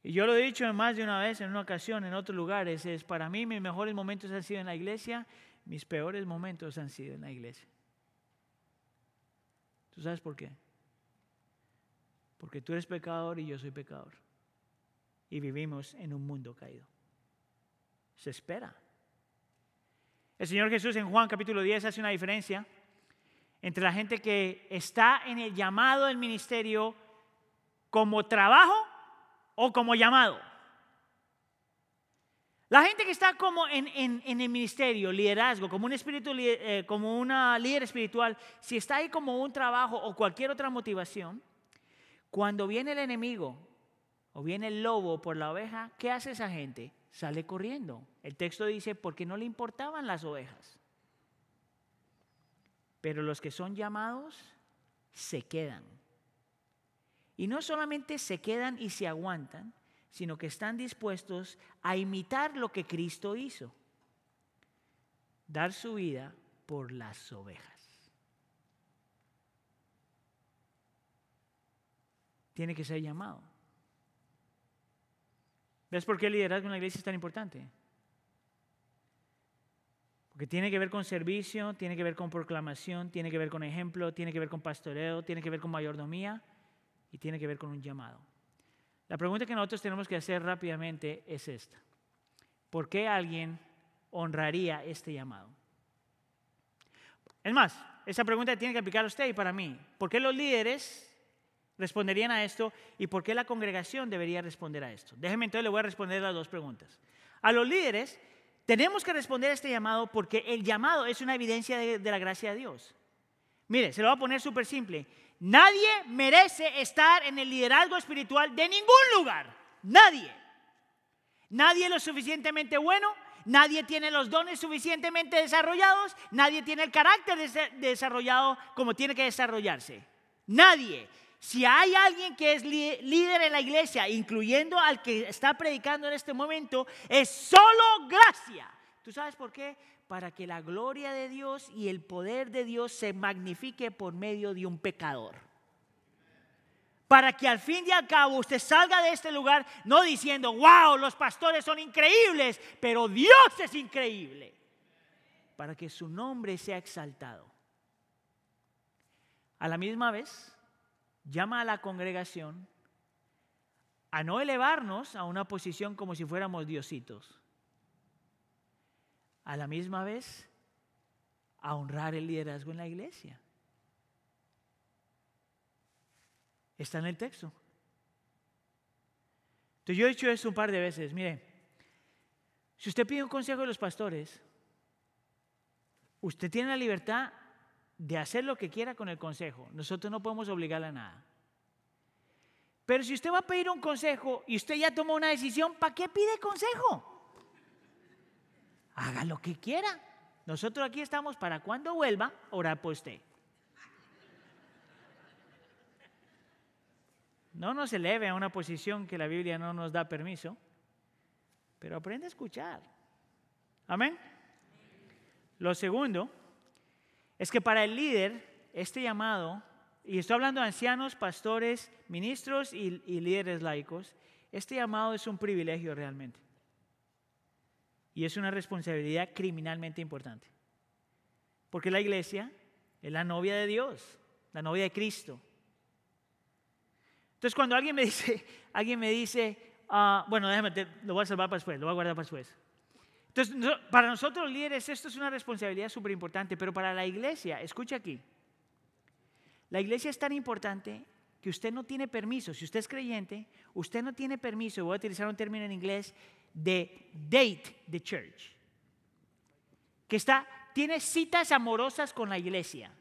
Y yo lo he dicho más de una vez, en una ocasión, en otros lugares, es para mí mis mejores momentos han sido en la iglesia mis peores momentos han sido en la iglesia. ¿Tú sabes por qué? Porque tú eres pecador y yo soy pecador. Y vivimos en un mundo caído. Se espera. El Señor Jesús en Juan capítulo 10 hace una diferencia entre la gente que está en el llamado del ministerio como trabajo o como llamado. La gente que está como en, el ministerio, liderazgo, como un espíritu, eh, como una líder espiritual, si está ahí como un trabajo o cualquier otra motivación, cuando viene el enemigo o viene el lobo por la oveja, ¿qué hace esa gente? Sale corriendo. El texto dice, porque no le importaban las ovejas. Pero los que son llamados se quedan. Y no solamente se quedan y se aguantan, sino que están dispuestos a imitar lo que Cristo hizo, dar su vida por las ovejas. Tiene que ser llamado. ¿Ves por qué el liderazgo en la iglesia es tan importante? Porque tiene que ver con servicio, tiene que ver con proclamación, tiene que ver con ejemplo, tiene que ver con pastoreo, tiene que ver con mayordomía y tiene que ver con un llamado. La pregunta que nosotros tenemos que hacer rápidamente es esta. ¿Por qué alguien honraría este llamado? Es más, esa pregunta tiene que aplicar a usted y para mí. ¿Por qué los líderes responderían a esto y por qué la congregación debería responder a esto? Déjeme entonces, le voy a responder las dos preguntas. A los líderes tenemos que responder a este llamado porque el llamado es una evidencia de, de la gracia de Dios. Mire, se lo voy a poner súper simple. Nadie merece estar en el liderazgo espiritual de ningún lugar. Nadie. Nadie es lo suficientemente bueno, nadie tiene los dones suficientemente desarrollados, nadie tiene el carácter desarrollado como tiene que desarrollarse. Nadie. Si hay alguien que es líder en la iglesia, incluyendo al que está predicando en este momento, es solo gracia. ¿Tú sabes por qué? Para que la gloria de Dios y el poder de Dios se magnifique por medio de un pecador para que al fin y al cabo usted salga de este lugar no diciendo, wow, los pastores son increíbles, pero Dios es increíble, para que su nombre sea exaltado. A la misma vez, llama a la congregación a no elevarnos a una posición como si fuéramos diositos. A la misma vez, a honrar el liderazgo en la iglesia. Está en el texto. Entonces yo he hecho eso un par de veces. Mire, si usted pide un consejo de los pastores, usted tiene la libertad de hacer lo que quiera con el consejo. Nosotros no podemos obligarle a nada. Pero si usted va a pedir un consejo y usted ya tomó una decisión, ¿para qué pide consejo? Haga lo que quiera. Nosotros aquí estamos para cuando vuelva, orar por usted. No nos eleve a una posición que la Biblia no nos da permiso, pero aprende a escuchar. Amén. Lo segundo es que para el líder, este llamado, y estoy hablando de ancianos, pastores, ministros y, líderes laicos, este llamado es un privilegio realmente. Y es una responsabilidad criminalmente importante. Porque la iglesia es la novia de Dios, la novia de Cristo. Entonces cuando alguien me dice, (laughs) alguien me dice, ah, bueno, déjame, lo voy a salvar para después, lo voy a guardar para después. Entonces, para nosotros líderes esto es una responsabilidad súper importante, pero para la iglesia, escucha aquí, la iglesia es tan importante que usted no tiene permiso, si usted es creyente, usted no tiene permiso, voy a utilizar un término en inglés, de date the church, que está, tiene citas amorosas con la iglesia.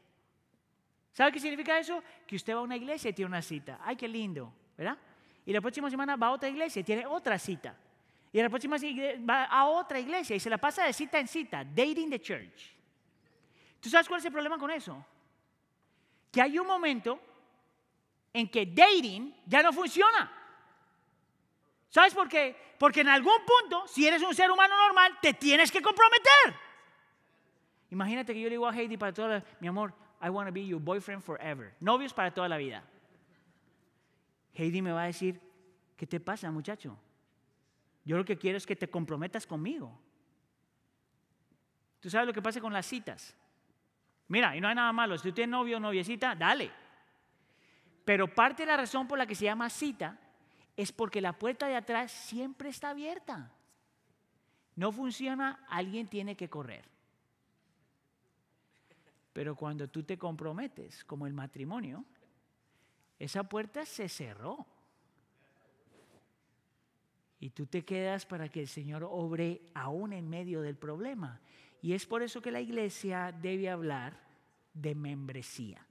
¿Sabe qué significa eso? Que usted va a una iglesia y tiene una cita. ¡Ay, qué lindo! ¿Verdad? Y la próxima semana va a otra iglesia y tiene otra cita. Y la próxima va a otra iglesia y se la pasa de cita en cita, dating the church. ¿Tú sabes cuál es el problema con eso? Que hay un momento en que dating ya no funciona. ¿Sabes por qué? Porque en algún punto, si eres un ser humano normal, te tienes que comprometer. Imagínate que yo le digo a Heidi para toda la, mi amor, I want to be your boyfriend forever. Novios para toda la vida. Heidi me va a decir, ¿qué te pasa, muchacho? Yo lo que quiero es que te comprometas conmigo. ¿Tú sabes lo que pasa con las citas? Mira, y no hay nada malo. Si tú tienes novio o noviecita, dale. Pero parte de la razón por la que se llama cita es porque la puerta de atrás siempre está abierta. No funciona, alguien tiene que correr. Pero cuando tú te comprometes, como el matrimonio, esa puerta se cerró. Y tú te quedas para que el Señor obre aún en medio del problema. Y es por eso que la iglesia debe hablar de membresía.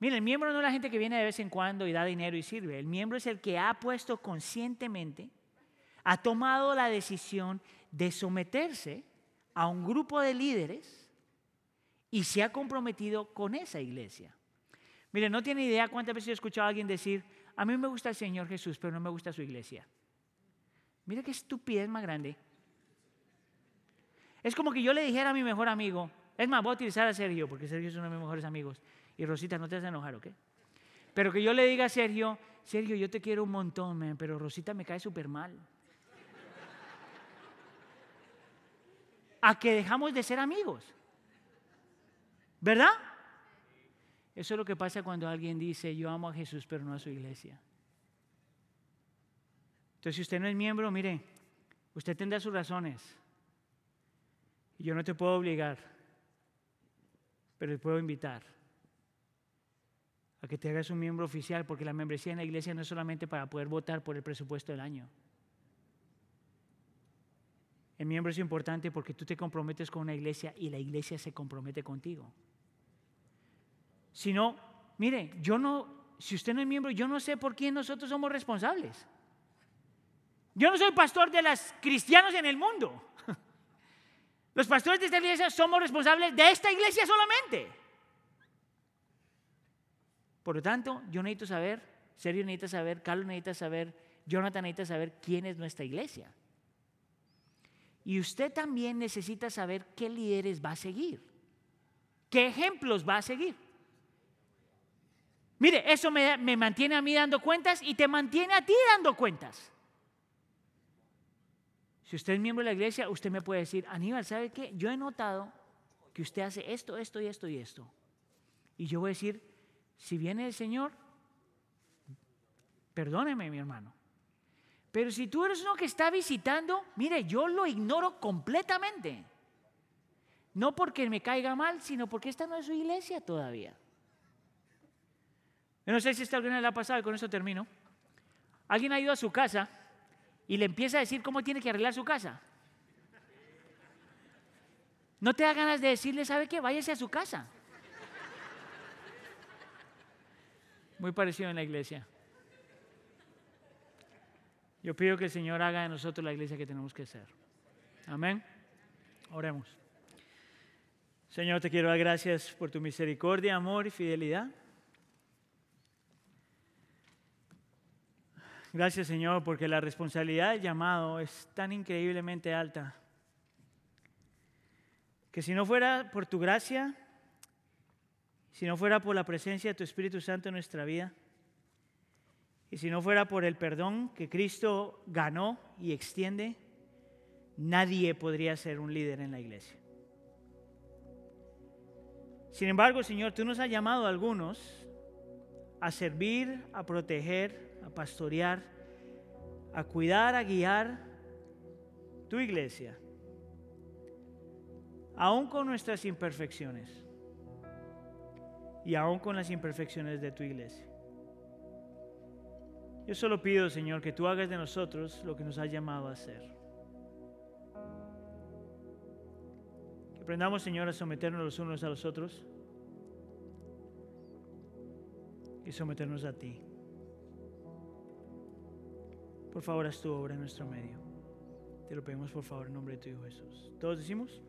Mira, el miembro no es la gente que viene de vez en cuando y da dinero y sirve. El miembro es el que ha puesto conscientemente, ha tomado la decisión de someterse a un grupo de líderes y se ha comprometido con esa iglesia. Mire, no tiene idea cuántas veces he escuchado a alguien decir, a mí me gusta el Señor Jesús, pero no me gusta su iglesia. Mira qué estupidez más grande. Es como que yo le dijera a mi mejor amigo, es más, voy a utilizar a Sergio, porque Sergio es uno de mis mejores amigos. Y Rosita, no te vas a enojar, ¿ok? Pero que yo le diga a Sergio, Sergio, yo te quiero un montón, pero Rosita me cae súper mal. a que dejamos de ser amigos. ¿Verdad? Eso es lo que pasa cuando alguien dice, yo amo a Jesús, pero no a su iglesia. Entonces, si usted no es miembro, mire, usted tendrá sus razones. Yo no te puedo obligar, pero te puedo invitar a que te hagas un miembro oficial, porque la membresía en la iglesia no es solamente para poder votar por el presupuesto del año. El miembro es importante porque tú te comprometes con una iglesia y la iglesia se compromete contigo. Si no, mire, yo no, si usted no es miembro, yo no sé por quién nosotros somos responsables. Yo no soy pastor de los cristianos en el mundo. (laughs) Los pastores de esta iglesia somos responsables de esta iglesia solamente. Por lo tanto, yo necesito saber, Sergio necesita saber, Carlos necesita saber, Jonathan necesita saber quién es nuestra iglesia. Y usted también necesita saber qué líderes va a seguir, qué ejemplos va a seguir. Mire, eso me, mantiene a mí dando cuentas y te mantiene a ti dando cuentas. Si usted es miembro de la iglesia, usted me puede decir, Aníbal, ¿sabe qué? Yo he notado que usted hace esto, esto y esto y esto. Y yo voy a decir, si viene el Señor, perdóneme mi hermano. Pero si tú eres uno que está visitando, mire, yo lo ignoro completamente. No porque me caiga mal, sino porque esta no es su iglesia todavía. Yo no sé si esta alguna la ha pasado y con eso termino. Alguien ha ido a su casa y le empieza a decir cómo tiene que arreglar su casa. No te da ganas de decirle, ¿sabe qué? Váyase a su casa. Muy parecido en la iglesia. Yo pido que el Señor haga de nosotros la iglesia que tenemos que ser. Amén. Oremos. Señor, te quiero dar gracias por tu misericordia, amor y fidelidad. Gracias Señor porque la responsabilidad del llamado es tan increíblemente alta que si no fuera por tu gracia, si no fuera por la presencia de tu Espíritu Santo en nuestra vida, y si no fuera por el perdón que Cristo ganó y extiende, nadie podría ser un líder en la iglesia. Sin embargo, Señor, tú nos has llamado a algunos a servir, a proteger, a pastorear, a cuidar, a guiar tu iglesia, aún con nuestras imperfecciones y aún con las imperfecciones de tu iglesia. Yo solo pido, Señor, que tú hagas de nosotros lo que nos has llamado a hacer. Que aprendamos, Señor, a someternos los unos a los otros y someternos a ti. Por favor, haz tu obra en nuestro medio. Te lo pedimos por favor en nombre de tu Hijo Jesús. ¿Todos decimos?